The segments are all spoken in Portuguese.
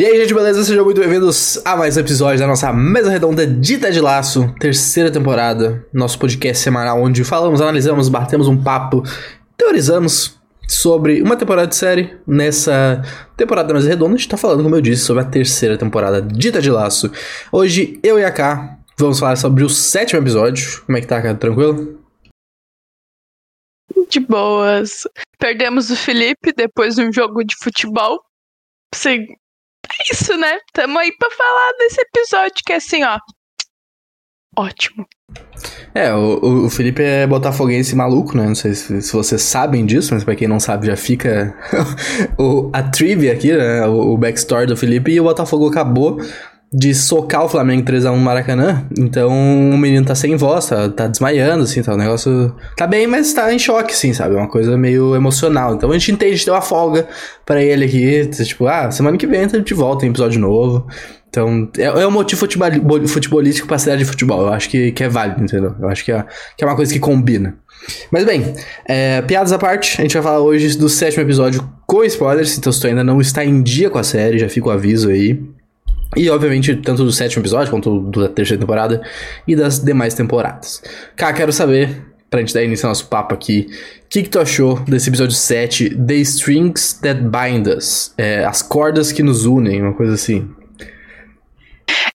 E aí, gente, beleza? Sejam muito bem-vindos a mais um episódio da nossa mesa redonda de Ted Laço, terceira temporada, nosso podcast semanal onde falamos, analisamos, batemos um papo, teorizamos sobre uma temporada de série. Nessa temporada da mesa redonda, a gente tá falando, como eu disse, sobre a terceira temporada de Ted Laço. Hoje, eu e a K vamos falar sobre o sétimo episódio. Como é que tá, cara? Tranquilo? De boas. Perdemos o Felipe depois de um jogo de futebol. Sim, isso, né? Tamo aí pra falar desse episódio que é assim, ó. Ótimo. É, o, o Felipe é botafoguense maluco, né? Não sei se, se vocês sabem disso, mas pra quem não sabe já fica o, a trivia aqui, né? O, o backstory do Felipe. E o Botafogo acabou de socar o Flamengo 3x1 no Maracanã. Então o menino tá sem voz, tá, tá desmaiando, assim, tá. O negócio tá bem, mas tá em choque, assim, sabe? É uma coisa meio emocional. Então a gente entende, a gente deu uma folga pra ele aqui. Tipo, ah, semana que vem a gente volta em episódio novo. Então, é, é um motivo futebolístico pra cidade de futebol. Eu acho que, que é válido, entendeu? Eu acho que é, que é uma coisa que combina. Mas bem, é, piadas à parte, a gente vai falar hoje do sétimo episódio com spoilers. Então, se tu ainda não está em dia com a série, já fica o aviso aí. E, obviamente, tanto do sétimo episódio quanto da terceira temporada e das demais temporadas. Cá, quero saber, pra gente dar início ao nosso papo aqui, o que, que tu achou desse episódio 7, The Strings That Bind Us? É, as cordas que nos unem, uma coisa assim.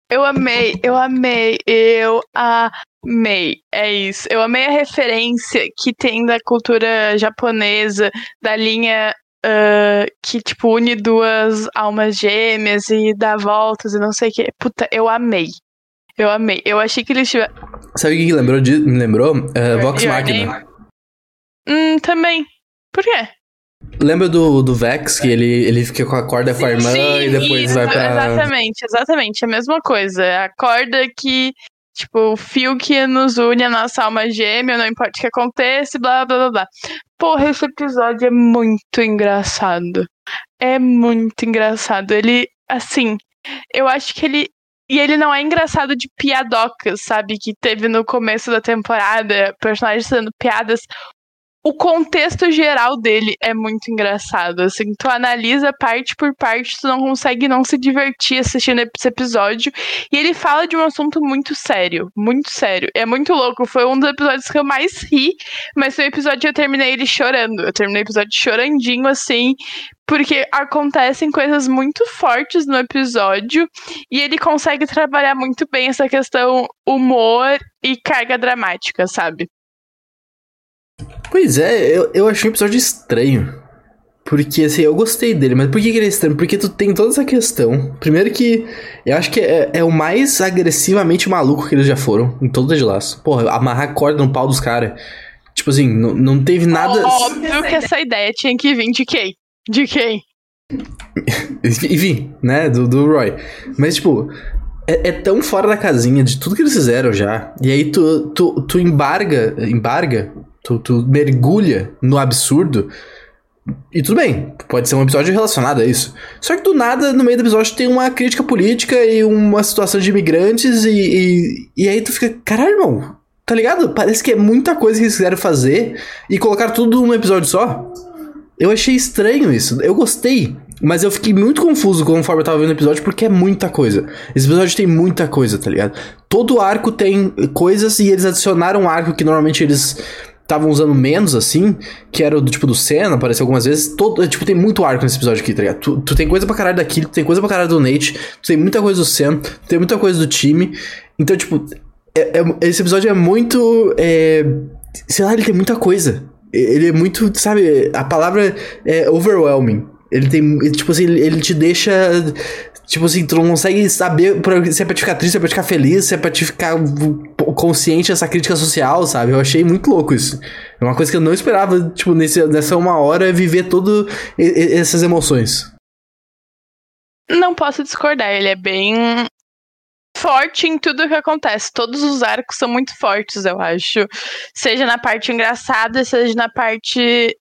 Eu amei, eu amei, eu amei. É isso. Eu amei a referência que tem da cultura japonesa, da linha uh, que, tipo, une duas almas gêmeas e dá voltas e não sei o que. Puta, eu amei. Eu amei. Eu achei que eles tiveram. Sabe o que lembrou de, me lembrou? Uh, Vox Machina. Hum, também. Por quê? Lembra do, do Vex, que ele, ele fica com a corda sim, com a irmã sim, e depois isso, vai pra. Exatamente, exatamente. A mesma coisa. A corda que Tipo, o fio que nos une a nossa alma gêmea, não importa o que aconteça, blá blá blá blá. Porra, esse episódio é muito engraçado. É muito engraçado. Ele, assim, eu acho que ele. E ele não é engraçado de piadocas, sabe? Que teve no começo da temporada, personagens fazendo piadas o contexto geral dele é muito engraçado. Assim, tu analisa parte por parte, tu não consegue não se divertir assistindo esse episódio. E ele fala de um assunto muito sério, muito sério. É muito louco. Foi um dos episódios que eu mais ri, mas foi um episódio que eu terminei ele chorando. Eu terminei o episódio chorandinho, assim, porque acontecem coisas muito fortes no episódio e ele consegue trabalhar muito bem essa questão humor e carga dramática, sabe? Pois é, eu, eu achei o episódio estranho. Porque, assim, eu gostei dele, mas por que, que ele é estranho? Porque tu tem toda essa questão. Primeiro que eu acho que é, é o mais agressivamente maluco que eles já foram em todo de laço. Porra, amarrar corda no pau dos caras. Tipo assim, não, não teve nada. Óbvio que essa ideia tinha que vir de quem? De quem? Enfim, né? Do, do Roy. Mas, tipo, é, é, tão fora da casinha de tudo que eles fizeram já. E aí tu, tu, tu embarga, embarga Tu, tu mergulha no absurdo. E tudo bem, pode ser um episódio relacionado a isso. Só que do nada, no meio do episódio, tem uma crítica política e uma situação de imigrantes, e, e, e aí tu fica, caralho, irmão, tá ligado? Parece que é muita coisa que eles quiseram fazer e colocar tudo num episódio só. Eu achei estranho isso. Eu gostei, mas eu fiquei muito confuso conforme eu tava vendo o episódio, porque é muita coisa. Esse episódio tem muita coisa, tá ligado? Todo arco tem coisas e eles adicionaram um arco que normalmente eles estavam usando menos, assim, que era do tipo do Senna, apareceu algumas vezes. Todo, tipo, tem muito arco nesse episódio aqui, tá ligado? Tu, tu tem coisa pra caralho daquilo, tu tem coisa pra caralho do Nate, tu tem muita coisa do Senna, tu tem muita coisa do time. Então, tipo, é, é, esse episódio é muito. É, sei lá, ele tem muita coisa. Ele é muito, sabe, a palavra é overwhelming. Ele tem, tipo assim, ele te deixa Tipo assim, tu não consegue saber se é pra te ficar triste, se é pra te ficar feliz, se é pra te ficar consciente dessa crítica social, sabe? Eu achei muito louco isso. É uma coisa que eu não esperava, tipo, nesse, nessa uma hora, viver todas essas emoções. Não posso discordar, ele é bem forte em tudo que acontece. Todos os arcos são muito fortes, eu acho. Seja na parte engraçada, seja na parte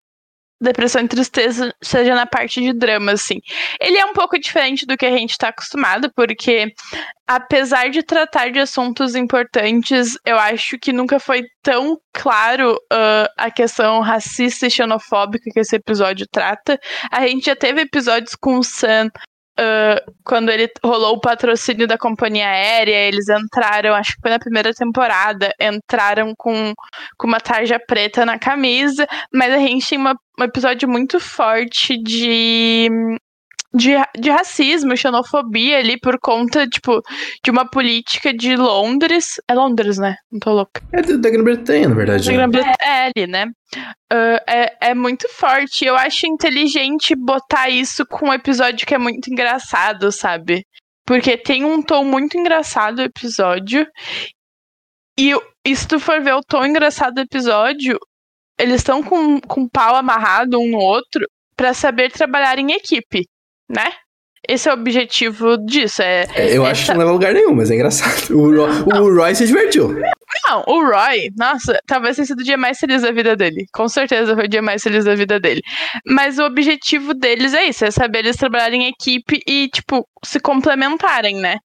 depressão e tristeza seja na parte de drama, assim. Ele é um pouco diferente do que a gente está acostumado, porque apesar de tratar de assuntos importantes, eu acho que nunca foi tão claro uh, a questão racista e xenofóbica que esse episódio trata. A gente já teve episódios com o Sam uh, quando ele rolou o patrocínio da companhia aérea, eles entraram, acho que foi na primeira temporada, entraram com, com uma tarja preta na camisa, mas a gente tem uma, um episódio muito forte de de, de racismo, xenofobia ali por conta, tipo, de uma política de Londres. É Londres, né? Não tô louca. É da Grã-Bretanha, na verdade. Da Grã-Bretanha, é ali, né? Uh, é, é muito forte. Eu acho inteligente botar isso com um episódio que é muito engraçado, sabe? Porque tem um tom muito engraçado o episódio. E, e se tu for ver o tom engraçado do episódio, eles estão com, com o pau amarrado um no outro para saber trabalhar em equipe né? Esse é o objetivo disso. É, é eu essa... acho que não leva a lugar nenhum, mas é engraçado. O, Roy, o Roy se divertiu. Não, o Roy, nossa, talvez tenha sido o dia mais feliz da vida dele. Com certeza foi o dia mais feliz da vida dele. Mas o objetivo deles é isso: é saber eles trabalharem em equipe e, tipo, se complementarem, né?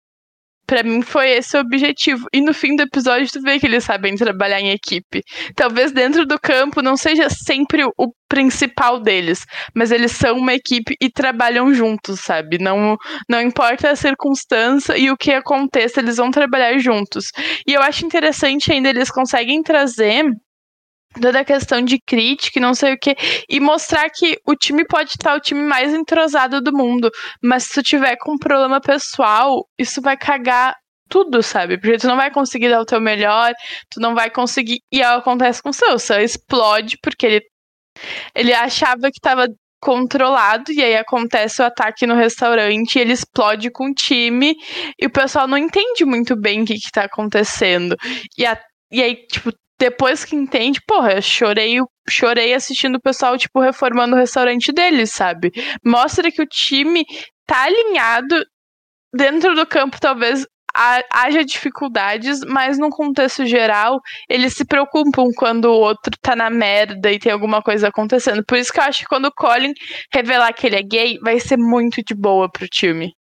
Pra mim foi esse o objetivo. E no fim do episódio tu vê que eles sabem trabalhar em equipe. Talvez dentro do campo não seja sempre o principal deles, mas eles são uma equipe e trabalham juntos, sabe? Não, não importa a circunstância e o que aconteça, eles vão trabalhar juntos. E eu acho interessante ainda eles conseguem trazer toda a questão de crítica e não sei o que, e mostrar que o time pode estar o time mais entrosado do mundo, mas se tu tiver com um problema pessoal, isso vai cagar tudo, sabe? Porque tu não vai conseguir dar o teu melhor, tu não vai conseguir. E acontece com o seu, explode porque ele, ele achava que tava controlado e aí acontece o ataque no restaurante, ele explode com o time e o pessoal não entende muito bem o que, que tá acontecendo. E, a, e aí, tipo, depois que entende, porra, eu chorei, chorei assistindo o pessoal, tipo, reformando o restaurante deles, sabe? Mostra que o time tá alinhado dentro do campo, talvez haja dificuldades, mas no contexto geral, eles se preocupam quando o outro tá na merda e tem alguma coisa acontecendo. Por isso que eu acho que quando o Colin revelar que ele é gay, vai ser muito de boa pro time.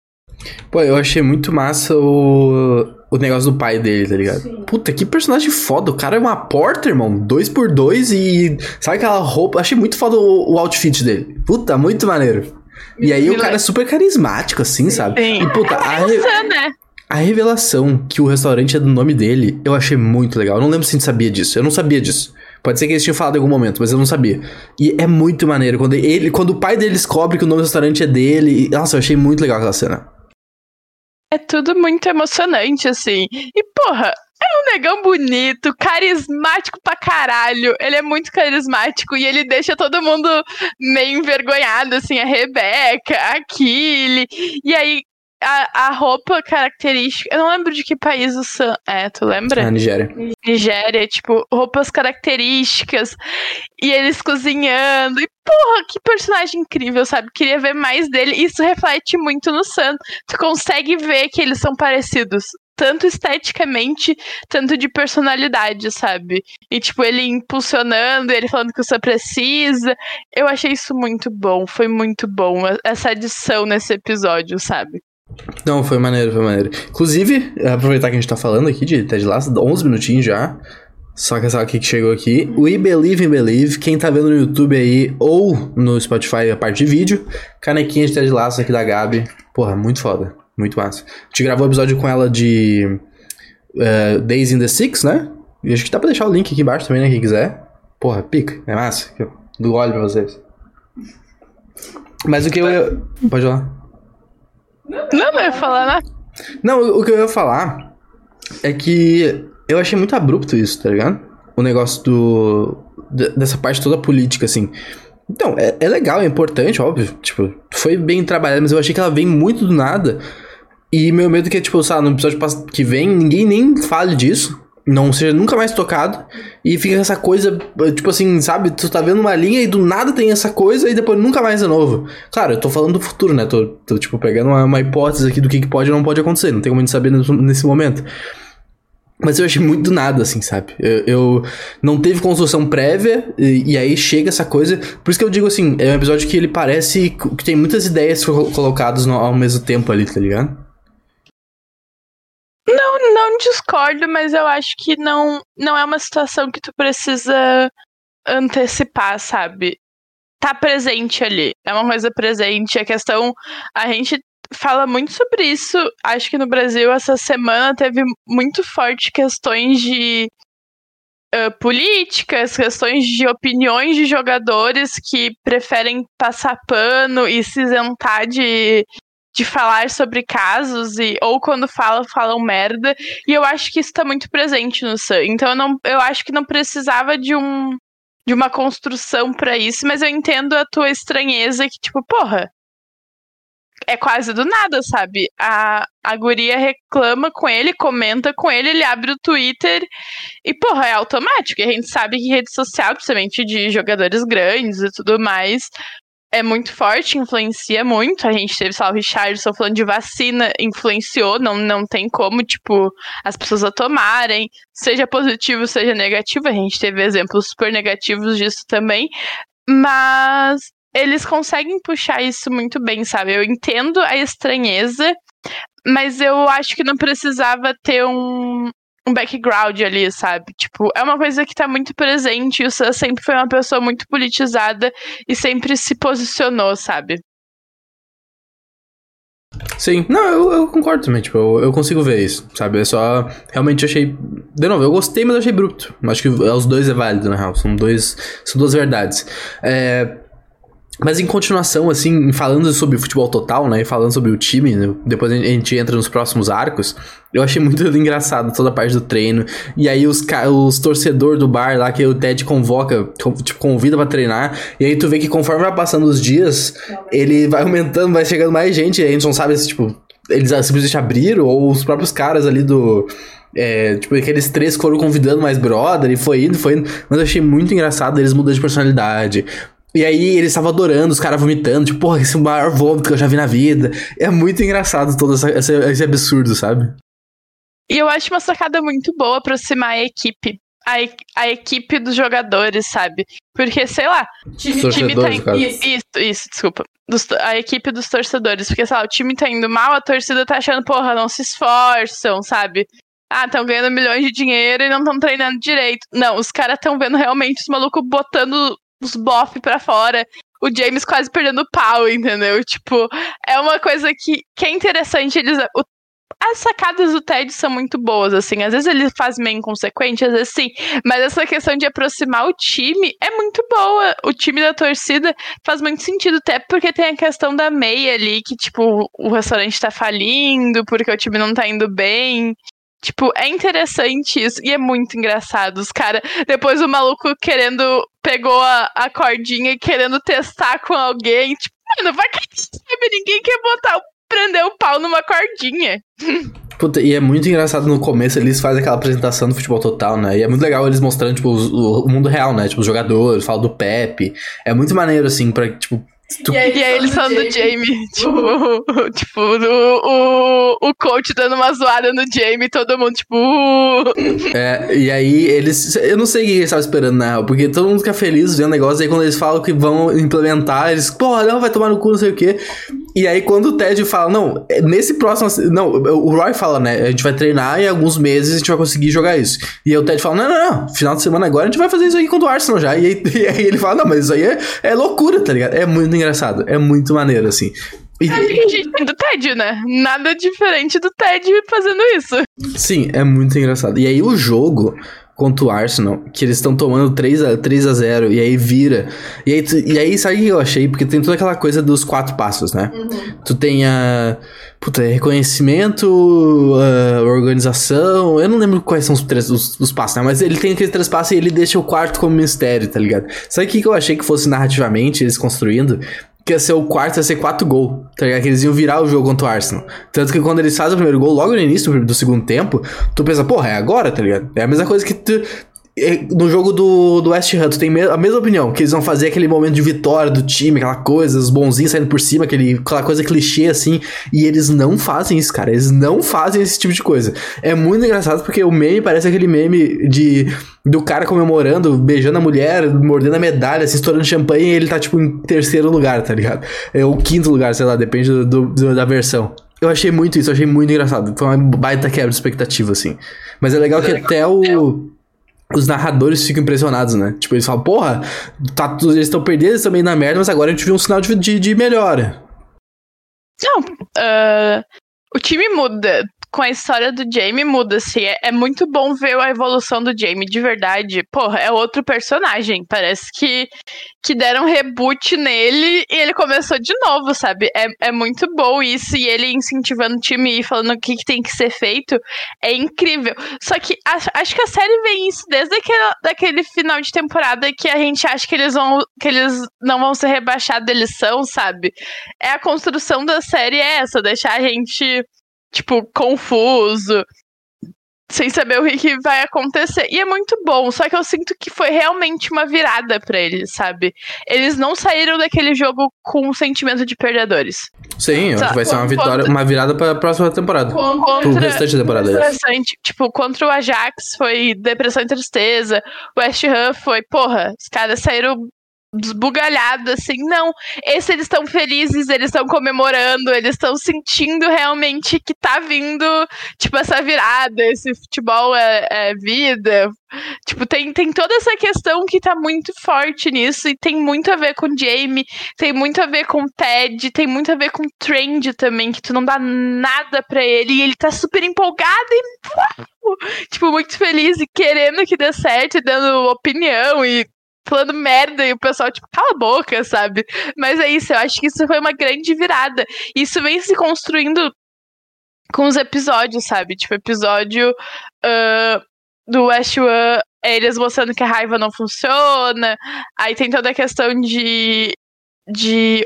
Pô, eu achei muito massa o, o negócio do pai dele, tá ligado? Sim. Puta, que personagem foda. O cara é uma porta, irmão. Dois por dois e. Sabe aquela roupa? Achei muito foda o, o outfit dele. Puta, muito maneiro. E aí o cara é super carismático, assim, sabe? Sim. E puta, a, re... né? a revelação que o restaurante é do nome dele, eu achei muito legal. Eu não lembro se a gente sabia disso. Eu não sabia disso. Pode ser que eles tinham falado em algum momento, mas eu não sabia. E é muito maneiro. Quando, ele, quando o pai dele descobre que o nome do restaurante é dele. Nossa, eu achei muito legal aquela cena. É tudo muito emocionante, assim. E, porra, é um negão bonito, carismático pra caralho. Ele é muito carismático e ele deixa todo mundo meio envergonhado, assim, a Rebeca, a Killy. E aí, a, a roupa característica. Eu não lembro de que país o Sam é, tu lembra? É, Nigéria. Nigéria, tipo, roupas características. E eles cozinhando. E, porra, que personagem incrível, sabe? Queria ver mais dele. Isso reflete muito no Sam. Tu consegue ver que eles são parecidos tanto esteticamente, tanto de personalidade, sabe? E, tipo, ele impulsionando, ele falando que você precisa. Eu achei isso muito bom, foi muito bom essa adição nesse episódio, sabe? Não, foi maneiro, foi maneiro. Inclusive, aproveitar que a gente tá falando aqui de Ted Lasso, 11 minutinhos já. Só que sabe o que chegou aqui? We Believe in Believe. Quem tá vendo no YouTube aí ou no Spotify a parte de vídeo, canequinha de Ted Lasso aqui da Gabi. Porra, muito foda. Muito massa. A gente gravou o episódio com ela de uh, Days in the Six, né? E acho que dá pra deixar o link aqui embaixo também, né? Quem quiser. Porra, pica. É massa. Do óleo pra vocês. Mas o que eu. Pode falar. Não, não ia falar nada. Não, o que eu ia falar é que eu achei muito abrupto isso, tá ligado? O negócio do. dessa parte toda política, assim. Então, é, é legal, é importante, óbvio. Tipo, foi bem trabalhado, mas eu achei que ela vem muito do nada. E meu medo é que, tipo, sabe, no episódio que vem, ninguém nem fale disso não seja nunca mais tocado e fica essa coisa, tipo assim, sabe? Tu tá vendo uma linha e do nada tem essa coisa e depois nunca mais é novo. Claro, eu tô falando do futuro, né? Tô, tô tipo, pegando uma, uma, hipótese aqui do que, que pode ou não pode acontecer, não tem como a gente saber nesse momento. Mas eu achei muito do nada, assim, sabe? Eu, eu não teve construção prévia e, e, aí chega essa coisa. Por isso que eu digo assim, é um episódio que ele parece que tem muitas ideias colocadas no, ao mesmo tempo ali, tá ligado? Discordo, mas eu acho que não, não é uma situação que tu precisa antecipar, sabe? Tá presente ali. É uma coisa presente. A questão. A gente fala muito sobre isso. Acho que no Brasil essa semana teve muito forte questões de uh, políticas, questões de opiniões de jogadores que preferem passar pano e se isentar de, de falar sobre casos e ou quando falam falam merda e eu acho que isso tá muito presente no Sun. Então eu não eu acho que não precisava de um de uma construção para isso, mas eu entendo a tua estranheza que tipo, porra, é quase do nada, sabe? A, a guria reclama com ele, comenta com ele, ele abre o Twitter e, porra, é automático. E a gente sabe que rede social, principalmente de jogadores grandes e tudo mais, é muito forte, influencia muito. A gente teve, sei lá, o Richardson falando de vacina, influenciou, não, não tem como, tipo, as pessoas a tomarem, seja positivo, seja negativo. A gente teve exemplos super negativos disso também. Mas eles conseguem puxar isso muito bem, sabe? Eu entendo a estranheza, mas eu acho que não precisava ter um, um background ali, sabe? Tipo, é uma coisa que tá muito presente. E o Sam sempre foi uma pessoa muito politizada e sempre se posicionou, sabe? Sim, não, eu, eu concordo também, tipo, eu, eu, consigo ver isso, sabe? Eu só realmente achei. De novo, eu gostei, mas achei bruto. Acho que os dois é válido, na real. São dois. São duas verdades. É, mas em continuação, assim, falando sobre futebol total, né? Falando sobre o time, né, depois a gente entra nos próximos arcos. Eu achei muito engraçado toda a parte do treino. E aí os, os torcedores do bar lá, que o Ted convoca, tipo, convida para treinar. E aí tu vê que conforme vai passando os dias, ele vai aumentando, vai chegando mais gente. E a gente não sabe se, tipo, eles simplesmente abriram ou os próprios caras ali do. É, tipo, aqueles três foram convidando mais brother e foi indo, foi indo. Mas eu achei muito engraçado eles mudando de personalidade. E aí eles estavam adorando, os caras vomitando, tipo, porra, esse é o maior vômito que eu já vi na vida. É muito engraçado todo essa, esse, esse absurdo, sabe? E eu acho uma sacada muito boa aproximar a equipe. A, a equipe dos jogadores, sabe? Porque, sei lá, time, o time tá indo. Isso, isso, isso, desculpa. Dos, a equipe dos torcedores. Porque, sei lá, o time tá indo mal, a torcida tá achando, porra, não se esforçam, sabe? Ah, estão ganhando milhões de dinheiro e não estão treinando direito. Não, os caras estão vendo realmente os malucos botando os bof pra fora. O James quase perdendo pau, entendeu? Tipo, é uma coisa que, que é interessante. Eles, o, as sacadas do Ted são muito boas, assim. Às vezes ele faz meio inconsequente, às vezes sim. Mas essa questão de aproximar o time é muito boa. O time da torcida faz muito sentido, até porque tem a questão da meia ali, que, tipo, o restaurante tá falindo, porque o time não tá indo bem. Tipo, é interessante isso e é muito engraçado. Os caras, depois o maluco querendo, pegou a, a cordinha e querendo testar com alguém. Tipo, mano, vai que sabe, ninguém quer botar, prender o pau numa cordinha. Puta, e é muito engraçado no começo, eles fazem aquela apresentação do futebol total, né? E é muito legal eles mostrando, tipo, o, o mundo real, né? Tipo, os jogadores, falam do Pepe. É muito maneiro, assim, pra, tipo. E, aí, e aí eles falam do Jamie, tipo, tipo o, o, o coach dando uma zoada no Jamie, todo mundo, tipo. É, e aí eles. Eu não sei o que eles estavam esperando, na real, porque todo mundo fica feliz vendo o negócio, e aí quando eles falam que vão implementar, eles, porra, não, vai tomar no cu, não sei o quê. E aí quando o Ted fala, não, é nesse próximo. Não, o Roy fala, né, a gente vai treinar e em alguns meses a gente vai conseguir jogar isso. E aí o Ted fala, não, não, não, final de semana agora a gente vai fazer isso aqui contra o Arsenal já. E aí, e aí ele fala, não, mas isso aí é, é loucura, tá ligado? É muito engraçado. É muito maneiro, assim. E... A gente tem do Ted, né? Nada diferente do Ted fazendo isso. Sim, é muito engraçado. E aí o jogo contra o Arsenal, que eles estão tomando 3 a, 3 a 0 e aí vira. E aí, tu, e aí sabe o que eu achei? Porque tem toda aquela coisa dos quatro passos, né? Uhum. Tu tem a. Puta, reconhecimento, uh, organização. Eu não lembro quais são os, três, os, os, passos, né? Mas ele tem aqueles três passos e ele deixa o quarto como mistério, tá ligado? Sabe o que eu achei que fosse narrativamente eles construindo? Que ia ser o quarto, ia ser quatro gols, tá ligado? Que eles iam virar o jogo contra o Arsenal. Tanto que quando eles fazem o primeiro gol, logo no início do segundo tempo, tu pensa, porra, é agora, tá ligado? É a mesma coisa que tu, no jogo do, do West Ham, tu tem a mesma opinião, que eles vão fazer aquele momento de vitória do time, aquela coisa, os bonzinhos saindo por cima, aquele, aquela coisa clichê assim, e eles não fazem isso, cara, eles não fazem esse tipo de coisa. É muito engraçado porque o meme parece aquele meme de do cara comemorando, beijando a mulher, mordendo a medalha, se estourando champanhe, e ele tá tipo em terceiro lugar, tá ligado? É o quinto lugar, sei lá, depende do, do, da versão. Eu achei muito isso, eu achei muito engraçado. Foi uma baita quebra de expectativa, assim. Mas é legal que até o os narradores ficam impressionados, né? Tipo, eles falam, porra, tá, eles estão estão meio na merda, mas agora a gente viu um sinal de, de, de melhora. Não, uh, o time muda com a história do Jamie muda, assim. É, é, muito bom ver a evolução do Jamie, de verdade. Porra, é outro personagem. Parece que, que deram reboot nele e ele começou de novo, sabe? É, é muito bom isso. E ele incentivando o time e falando o que, que tem que ser feito. É incrível. Só que acho, acho que a série vem isso desde aquele, daquele final de temporada que a gente acha que eles vão. que eles não vão ser rebaixados, eles são, sabe? É a construção da série é essa, deixar a gente tipo, confuso, sem saber o que vai acontecer. E é muito bom, só que eu sinto que foi realmente uma virada para eles, sabe? Eles não saíram daquele jogo com um sentimento de perdedores. Sim, eu acho que vai ser uma vitória, uma virada para a próxima temporada. Contra, pro restante da temporada. Interessante. Tipo, contra o Ajax foi depressão e tristeza. O West Ham foi, porra, os caras saíram desbugalhado, assim, não. Esse eles estão felizes, eles estão comemorando, eles estão sentindo realmente que tá vindo, tipo, essa virada, esse futebol é, é, vida. Tipo, tem, tem toda essa questão que tá muito forte nisso, e tem muito a ver com Jamie, tem muito a ver com Ted, tem muito a ver com Trend também, que tu não dá nada pra ele, e ele tá super empolgado e. Tipo, muito feliz e querendo que dê certo, e dando opinião e falando merda e o pessoal, tipo, cala a boca, sabe? Mas é isso, eu acho que isso foi uma grande virada. Isso vem se construindo com os episódios, sabe? Tipo, episódio uh, do West One, eles mostrando que a raiva não funciona. Aí tem toda a questão de. de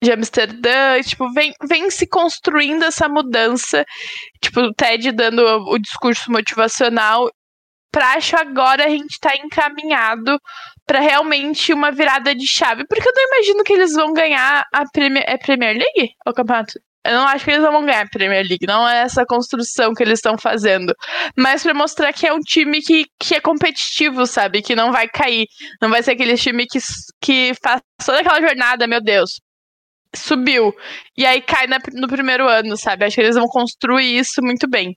de Amsterdã, tipo, vem, vem se construindo essa mudança, tipo, o Ted dando o, o discurso motivacional pra acho agora a gente tá encaminhado para realmente uma virada de chave. Porque eu não imagino que eles vão ganhar a Premier, é Premier League? O campeonato? Eu não acho que eles vão ganhar a Premier League, não é essa construção que eles estão fazendo. Mas para mostrar que é um time que, que é competitivo, sabe? Que não vai cair. Não vai ser aquele time que, que faz toda aquela jornada, meu Deus. Subiu. E aí cai na, no primeiro ano, sabe? Acho que eles vão construir isso muito bem.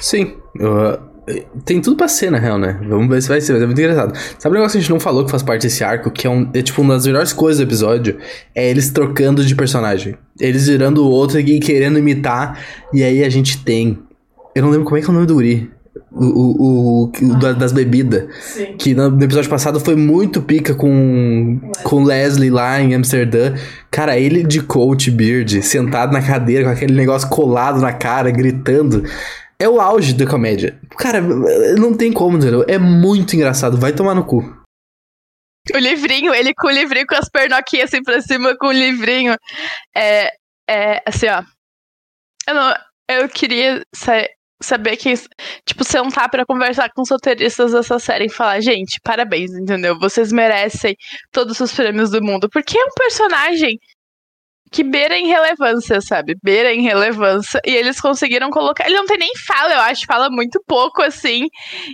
Sim. Uh, tem tudo pra ser, na real, né? Vamos ver se vai ser, mas é muito engraçado. Sabe um negócio que a gente não falou que faz parte desse arco, que é, um, é tipo uma das melhores coisas do episódio? É eles trocando de personagem. Eles virando o outro e querendo imitar. E aí a gente tem. Eu não lembro como é que é o nome do Uri. O, o, o, o das bebidas. Que no, episódio passado foi muito pica com, com Leslie lá em Amsterdã. Cara, ele de coach beard, sentado na cadeira com aquele negócio colado na cara, gritando é o auge da comédia. Cara, não tem como, entendeu? É muito engraçado. Vai tomar no cu. O livrinho, ele com o livrinho com as pernoquinhas assim pra cima com o livrinho. É, é assim, ó. Eu, não, eu queria sa saber que, tipo, sentar para conversar com os roteiristas dessa série e falar, gente, parabéns, entendeu? Vocês merecem todos os prêmios do mundo. Porque é um personagem que beira em relevância, sabe? Beira em relevância. E eles conseguiram colocar. Ele não tem nem fala, eu acho, fala muito pouco assim.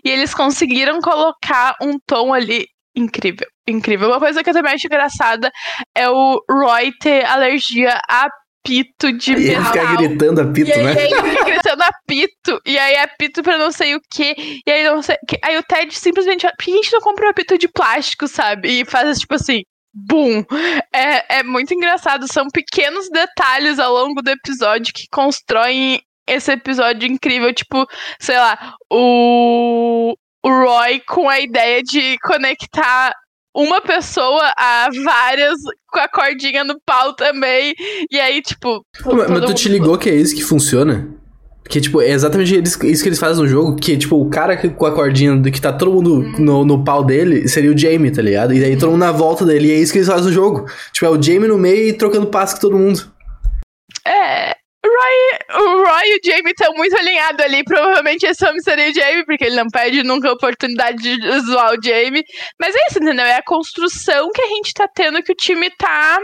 E eles conseguiram colocar um tom ali incrível. Incrível. Uma coisa que eu também acho engraçada é o Roy ter alergia a apito de e metal. Ele fica gritando apito, e né? Ele fica gritando apito. E aí apito pra não sei o quê. E aí não sei. Aí o Ted simplesmente. Por que a gente não compra um apito de plástico, sabe? E faz tipo assim boom. É, é muito engraçado. São pequenos detalhes ao longo do episódio que constroem esse episódio incrível. Tipo, sei lá, o, o Roy com a ideia de conectar uma pessoa a várias com a cordinha no pau também. E aí, tipo. Mas, mas tu te ligou que é isso que funciona? Que, tipo, é exatamente isso que eles fazem no jogo, que, tipo, o cara com a cordinha do que tá todo mundo no, no pau dele seria o Jamie, tá ligado? E aí todo mundo na volta dele, e é isso que eles fazem no jogo. Tipo, é o Jamie no meio e trocando passo com todo mundo. É, Roy, o Roy e o Jamie estão muito alinhados ali. Provavelmente esse homem seria o Jamie, porque ele não perde nunca a oportunidade de zoar o Jamie. Mas é isso, entendeu? É a construção que a gente tá tendo que o time tá.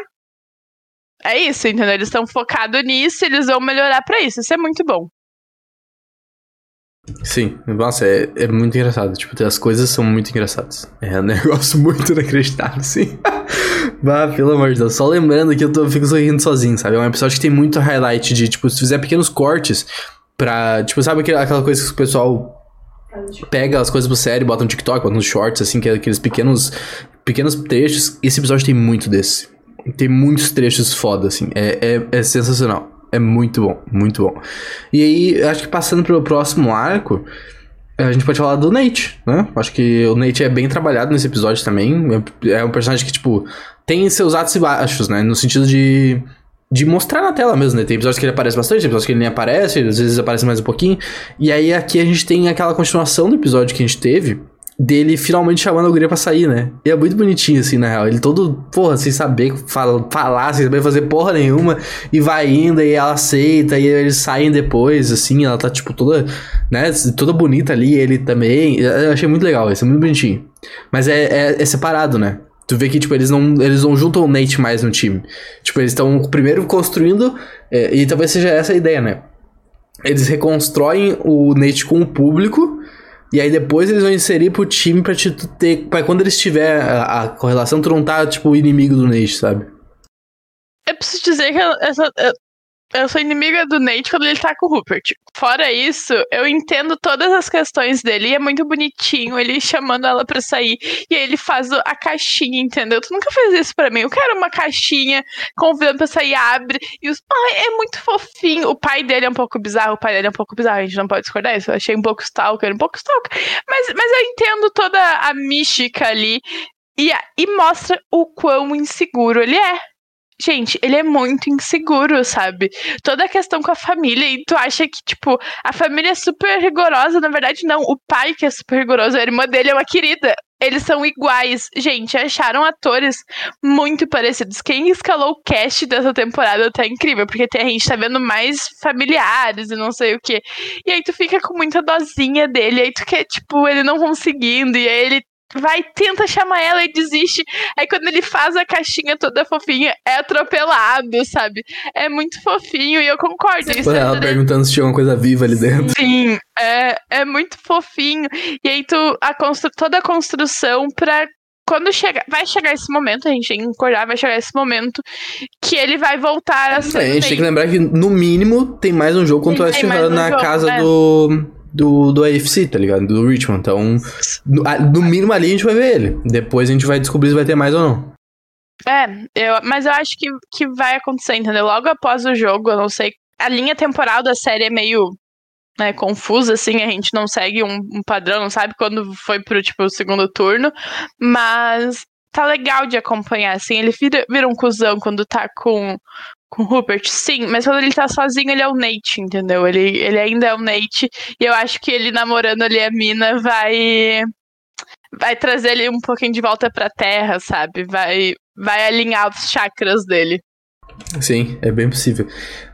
É isso, entendeu? Eles estão focados nisso, eles vão melhorar para isso. Isso é muito bom. Sim, nossa, é, é muito engraçado. Tipo, as coisas são muito engraçadas. É um negócio muito inacreditável, sim. bah, pelo amor de Deus. Só lembrando que eu, tô, eu fico sorrindo sozinho, sabe? É um episódio que tem muito highlight de, tipo, se fizer pequenos cortes pra. Tipo, sabe aquela coisa que o pessoal pega as coisas pro sério, bota no TikTok, bota nos shorts, assim, que é aqueles pequenos, pequenos trechos. Esse episódio tem muito desse. Tem muitos trechos foda, assim. É, é, é sensacional. É muito bom, muito bom. E aí, acho que passando pro próximo arco, a gente pode falar do Nate, né? Acho que o Nate é bem trabalhado nesse episódio também. É um personagem que, tipo, tem seus altos e baixos, né? No sentido de de mostrar na tela mesmo, né? Tem episódios que ele aparece bastante, tem episódios que ele nem aparece, às vezes aparece mais um pouquinho. E aí aqui a gente tem aquela continuação do episódio que a gente teve, dele finalmente chamando a guria pra sair, né? E é muito bonitinho, assim, na real. Ele todo, porra, sem saber falar, falar sem saber fazer porra nenhuma, e vai indo, e ela aceita, e eles saem depois, assim, ela tá, tipo, toda, né, toda bonita ali, ele também. Eu achei muito legal, isso é muito bonitinho. Mas é, é, é separado, né? Tu vê que, tipo, eles não, eles não juntam o Nate mais no time. Tipo, eles estão primeiro construindo, é, e talvez seja essa a ideia, né? Eles reconstroem o Nate com o público, e aí depois eles vão inserir pro time pra te ter. Pra quando eles tiver a, a correlação, tu não tá, tipo, inimigo do Nate, sabe? Eu preciso dizer que essa, eu sou inimiga do Nate quando ele tá com o Rupert. Fora isso, eu entendo todas as questões dele. E é muito bonitinho ele chamando ela pra sair. E aí ele faz a caixinha, entendeu? Tu nunca fez isso pra mim. Eu quero uma caixinha convidando pra sair, abre. E os. Ai, é muito fofinho. O pai dele é um pouco bizarro. O pai dele é um pouco bizarro. A gente não pode discordar isso. Eu achei um pouco stalker, um pouco stalker. Mas, mas eu entendo toda a mística ali. E, e mostra o quão inseguro ele é. Gente, ele é muito inseguro, sabe? Toda a questão com a família, e tu acha que, tipo, a família é super rigorosa, na verdade, não. O pai que é super rigoroso, a irmã dele é uma querida. Eles são iguais. Gente, acharam atores muito parecidos. Quem escalou o cast dessa temporada tá incrível, porque a gente tá vendo mais familiares e não sei o quê. E aí tu fica com muita dozinha dele, aí tu quer, tipo, ele não conseguindo, e aí ele vai, tenta chamar ela e desiste. Aí quando ele faz a caixinha toda fofinha, é atropelado, sabe? É muito fofinho e eu concordo. Ela é perguntando se tinha uma coisa viva ali dentro. Sim, é, é muito fofinho. E aí tu, a constru, toda a construção pra quando chegar, vai chegar esse momento, a gente tem que concordar, vai chegar esse momento que ele vai voltar a ser. É, a gente tem que lembrar que, no mínimo, tem mais um jogo contra o West Ham na jogo, casa é. do do, do AFC, tá ligado? Do Richmond. Então, no, no, mínimo ali a gente vai ver ele. Depois a gente vai descobrir se vai ter mais ou não. É, eu, mas eu acho que, que vai acontecer, entendeu? Logo após o jogo, eu não sei. A linha temporal da série é meio né, confusa, assim, a gente não segue um, um padrão, não sabe quando foi pro, tipo, segundo turno, mas tá legal de acompanhar, assim, ele vira, vira um cuzão quando tá com, com o Rupert, sim, mas quando ele tá sozinho, ele é o Nate, entendeu? Ele, ele ainda é o Nate, e eu acho que ele namorando ali a mina vai vai trazer ele um pouquinho de volta pra terra, sabe? Vai, vai alinhar os chakras dele. Sim, é bem possível.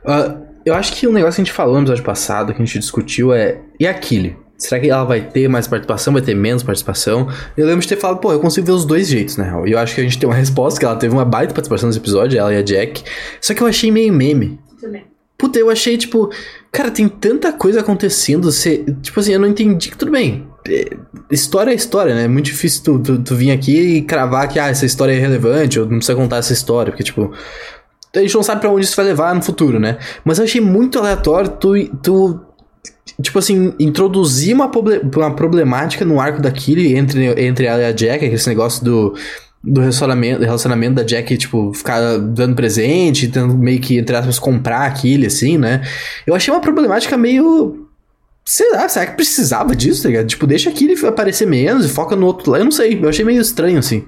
Uh, eu acho que um negócio que a gente falou no episódio passado, que a gente discutiu, é. E aquele? Será que ela vai ter mais participação, vai ter menos participação? Eu lembro de ter falado, pô, eu consigo ver os dois jeitos, né? E eu acho que a gente tem uma resposta, que ela teve uma baita participação nesse episódio, ela e a Jack. Só que eu achei meio meme. Também. Puta, eu achei, tipo, cara, tem tanta coisa acontecendo, você, tipo assim, eu não entendi que tudo bem. É, história é história, né? É muito difícil tu, tu, tu vir aqui e cravar que, ah, essa história é irrelevante, ou não precisa contar essa história, porque, tipo, a gente não sabe para onde isso vai levar no futuro, né? Mas eu achei muito aleatório tu, tu tipo assim, introduzir uma, uma problemática no arco da Killy entre, entre ela e a Jack, esse negócio do, do relacionamento, relacionamento da Jack, tipo, ficar dando presente, tentando meio que, entre aspas, comprar a Killy, assim, né? Eu achei uma problemática meio. Sei lá, será que precisava disso, tá ligado? Tipo, deixa a Killy aparecer menos e foca no outro lá. Eu não sei, eu achei meio estranho, assim.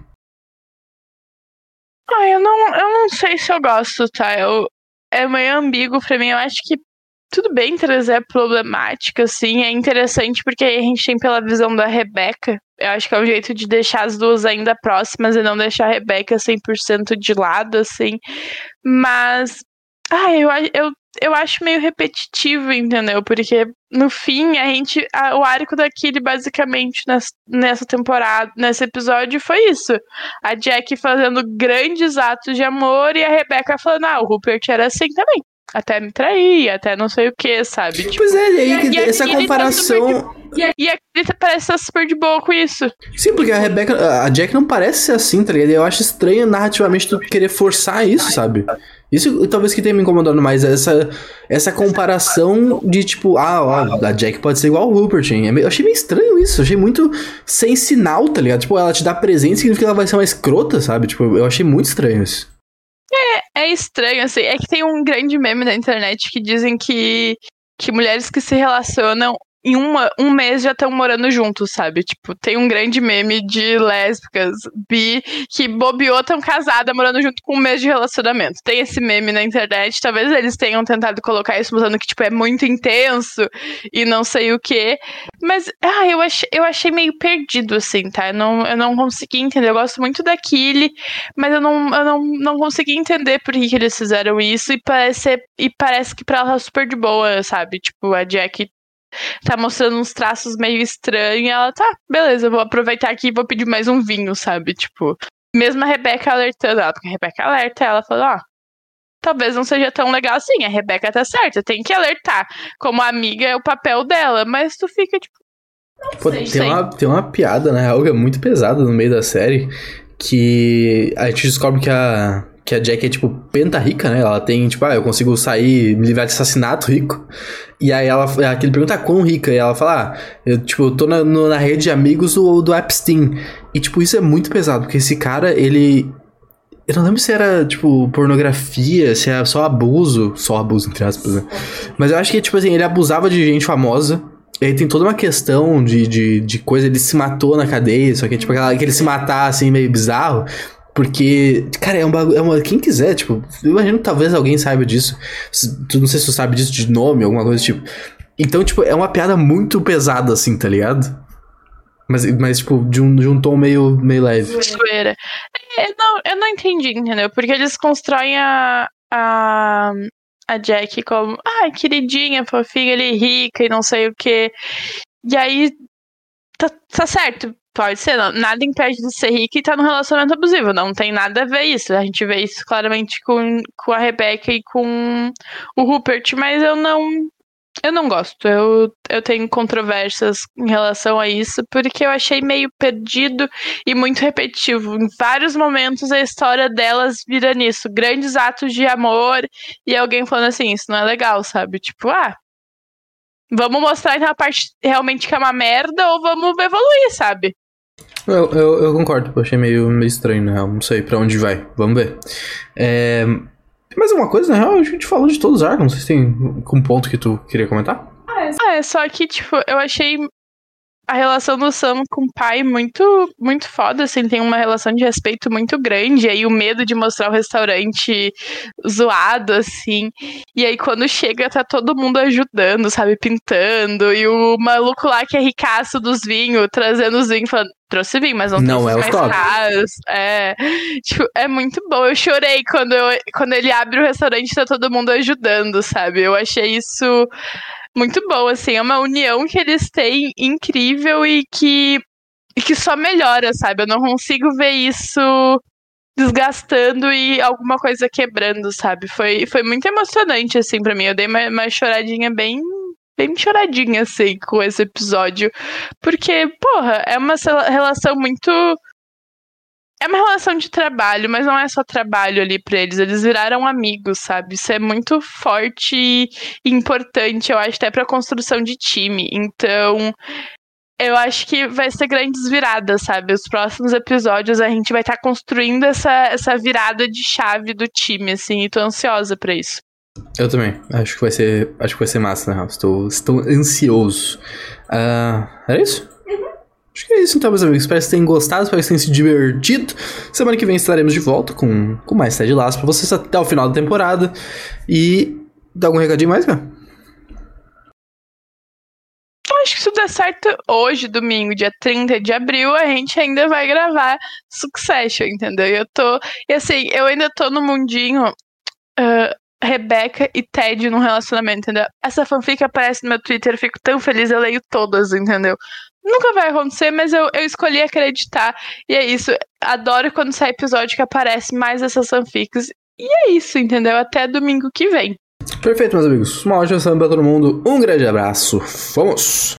Ah, eu não, eu não sei se eu gosto, tá? Eu, é meio ambíguo pra mim. Eu acho que tudo bem trazer problemática, assim, é interessante porque a gente tem pela visão da Rebeca. Eu acho que é um jeito de deixar as duas ainda próximas e não deixar a Rebeca 100% de lado, assim. Mas, ah, eu, eu, eu acho meio repetitivo, entendeu? Porque no fim, a gente. A, o arco da Kitty, basicamente, nessa, nessa temporada, nesse episódio, foi isso. A Jack fazendo grandes atos de amor e a Rebeca falando, ah, o Rupert era assim também até me trair, até não sei o que, sabe? Tipo, pois é, e aí e essa comparação. Tá de... E a Rita parece estar super de boa com isso. Sim, porque a Rebecca, a Jack não parece ser assim, tá ligado? Eu acho estranho narrativamente tu querer forçar isso, sabe? Isso talvez que tenha me incomodado mais, essa, essa comparação de tipo, ah, ó, a Jack pode ser igual ao Rupert. Hein? É eu achei meio estranho isso, achei muito sem sinal, tá ligado? Tipo, ela te dá presente significa que ela vai ser uma escrota, sabe? Tipo, eu achei muito estranho isso. é estranho, assim. É que tem um grande meme na internet que dizem que, que mulheres que se relacionam em uma, um mês já estão morando juntos, sabe? Tipo, tem um grande meme de lésbicas, bi, que bobeou tão casada morando junto com um mês de relacionamento. Tem esse meme na internet, talvez eles tenham tentado colocar isso mostrando que, tipo, é muito intenso e não sei o quê. Mas, ah, eu achei, eu achei meio perdido, assim, tá? Eu não, eu não consegui entender. Eu gosto muito da Killy, mas eu não, eu não, não consegui entender por que, que eles fizeram isso e parece, e parece que pra ela tá super de boa, sabe? Tipo, a Jack tá mostrando uns traços meio estranhos. E ela, tá, beleza, vou aproveitar aqui e vou pedir mais um vinho, sabe? Tipo, mesmo a Rebeca alertando ela, porque a Rebeca alerta ela, falou, ó. talvez não seja tão legal assim. A Rebeca tá certa, tem que alertar. Como amiga é o papel dela, mas tu fica tipo. Pô, sei, tem, Uma, tem uma piada, real, que é muito pesada no meio da série. Que a gente descobre que a, que a Jack é, tipo, penta rica, né? Ela tem, tipo, ah, eu consigo sair, me livrar de assassinato rico. E aí ela, ele pergunta ah, quão rica, e ela fala, ah, eu, tipo, eu tô na, na rede de amigos do, do Epstein. E, tipo, isso é muito pesado, porque esse cara, ele... Eu não lembro se era, tipo, pornografia, se era só abuso, só abuso, entre aspas, né? Mas eu acho que, tipo assim, ele abusava de gente famosa, e aí tem toda uma questão de, de, de coisa, ele se matou na cadeia, só que, tipo, aquela, que ele se matar, assim, meio bizarro. Porque, cara, é um bagulho. É uma, quem quiser, tipo, eu imagino que talvez alguém saiba disso. Tu não sei se tu sabe disso de nome, alguma coisa tipo. Então, tipo, é uma piada muito pesada, assim, tá ligado? Mas, mas tipo, de um, de um tom meio, meio leve. É, não, eu não entendi, entendeu? Porque eles constroem a, a, a Jack como, ah, queridinha, fofinha, ele é rica e não sei o que. E aí, tá, tá certo, Pode ser, não, nada impede de ser rica e estar tá num relacionamento abusivo. Não tem nada a ver isso. A gente vê isso claramente com, com a Rebecca e com o Rupert, mas eu não. Eu não gosto. Eu, eu tenho controvérsias em relação a isso, porque eu achei meio perdido e muito repetitivo. Em vários momentos a história delas vira nisso. Grandes atos de amor e alguém falando assim, isso não é legal, sabe? Tipo, ah, vamos mostrar então a parte realmente que é uma merda ou vamos evoluir, sabe? Eu, eu, eu concordo, eu achei meio, meio estranho, real. Não sei pra onde vai. Vamos ver. É... Tem mais alguma coisa, na real? A gente falou de todos os arcos. Não sei se tem um ponto que tu queria comentar. Ah, é só que, tipo, eu achei a relação do Sam com o pai muito, muito foda, assim, tem uma relação de respeito muito grande, aí o medo de mostrar o restaurante zoado, assim, e aí quando chega tá todo mundo ajudando, sabe, pintando, e o maluco lá que é ricaço dos vinhos, trazendo os vinhos, falando, trouxe vinho, mas não, não é mais top. caros. É, tipo, é muito bom, eu chorei quando, eu, quando ele abre o restaurante tá todo mundo ajudando, sabe, eu achei isso muito boa, assim. É uma união que eles têm incrível e que, e que só melhora, sabe? Eu não consigo ver isso desgastando e alguma coisa quebrando, sabe? Foi, foi muito emocionante, assim, para mim. Eu dei uma, uma choradinha bem bem choradinha, assim, com esse episódio. Porque, porra, é uma relação muito é uma relação de trabalho, mas não é só trabalho ali pra eles. Eles viraram amigos, sabe? Isso é muito forte e importante, eu acho, até pra construção de time. Então, eu acho que vai ser grandes viradas, sabe? Os próximos episódios a gente vai estar tá construindo essa, essa virada de chave do time, assim, e tô ansiosa pra isso. Eu também. Acho que vai ser, acho que vai ser massa, né? Estou, estou ansioso. Uh, é isso? Acho que é isso então, meus amigos. Espero que vocês tenham gostado, espero que vocês tenham se divertido. Semana que vem estaremos de volta com, com mais Ted Laço pra vocês até o final da temporada. E dá algum recadinho mais, cara? Acho que se der certo hoje, domingo, dia 30 de abril, a gente ainda vai gravar Succession, entendeu? Eu tô. E assim, eu ainda tô no mundinho. Uh, Rebecca e Ted num relacionamento, entendeu? Essa fanfic aparece no meu Twitter, eu fico tão feliz, eu leio todas, entendeu? Nunca vai acontecer, mas eu, eu escolhi acreditar. E é isso. Adoro quando sai episódio que aparece mais essas fanfics. E é isso, entendeu? Até domingo que vem. Perfeito, meus amigos. Uma ótima semana pra todo mundo. Um grande abraço. Vamos!